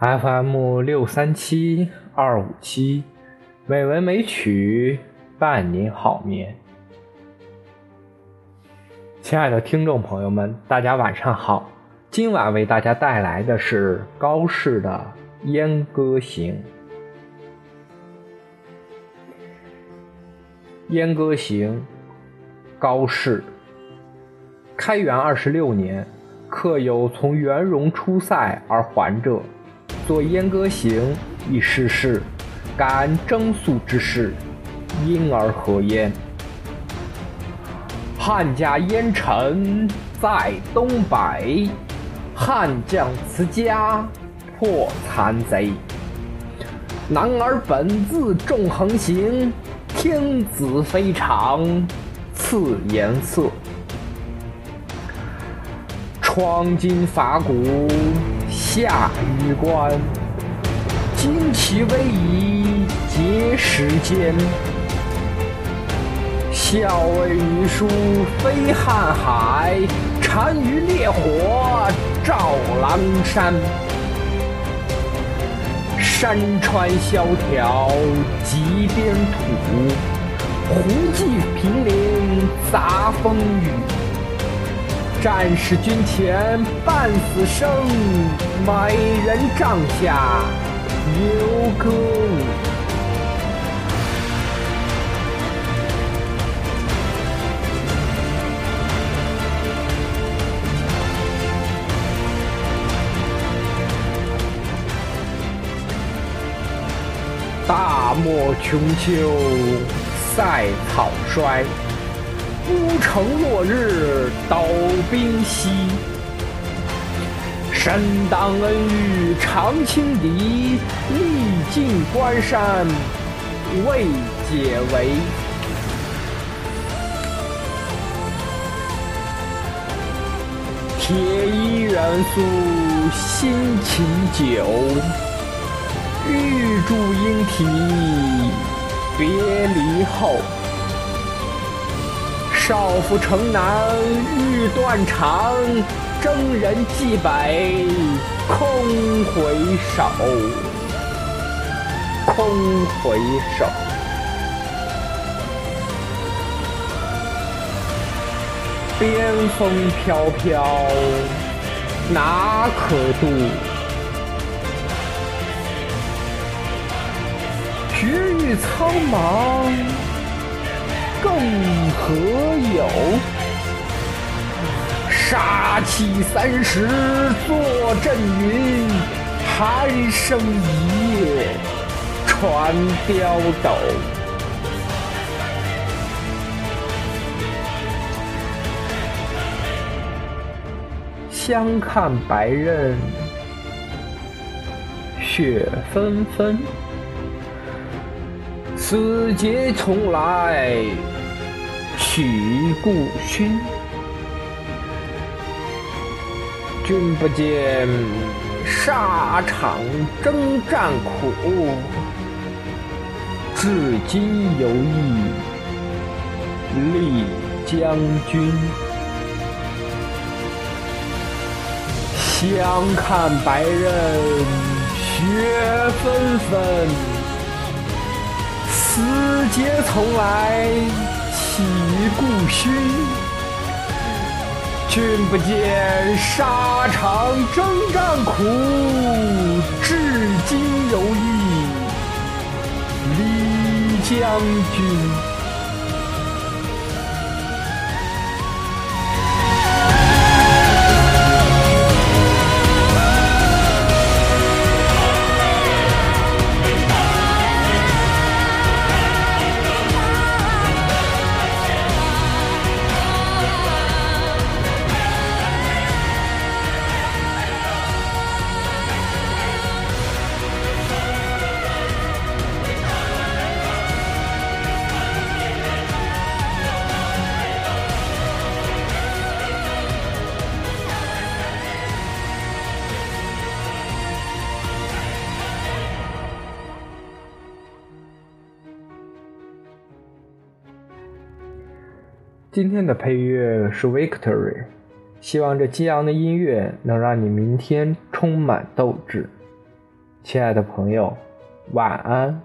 FM 六三七二五七，美文美曲伴您好眠。亲爱的听众朋友们，大家晚上好。今晚为大家带来的是高适的《燕歌行》。《燕歌行》，高适。开元二十六年，客有从元戎出塞而还者。作《燕歌行》以示事，感征粟之事，因而何焉？汉家燕臣在东北，汉将辞家破残贼。男儿本自重横行，天子非常赐颜色。窗今伐古。下予关，旌旗威仪结时间。校尉羽书飞瀚海，单于烈火照狼山。山川萧条极边土，胡骑凭陵杂风雨。战士军前半死生，美人帐下犹歌舞。大漠穷秋，塞草衰。孤城落日斗兵稀，身当恩遇常轻敌，历尽关山未解围。铁衣远宿辛勤久，玉柱应啼别离后。少妇城南欲断肠，征人蓟北空回首。空回首，边风飘飘，哪可度？绝域苍茫。更何有？杀气三十坐阵云，寒声一夜传刁斗。相看白刃，雪纷纷。此节从来取故勋，君不见沙场征战苦，至今犹忆李将军。相看白刃，雪纷纷。此节从来已故虚，君不见沙场征战苦，至今犹忆李将军。今天的配乐是 Victory，希望这激昂的音乐能让你明天充满斗志。亲爱的朋友，晚安。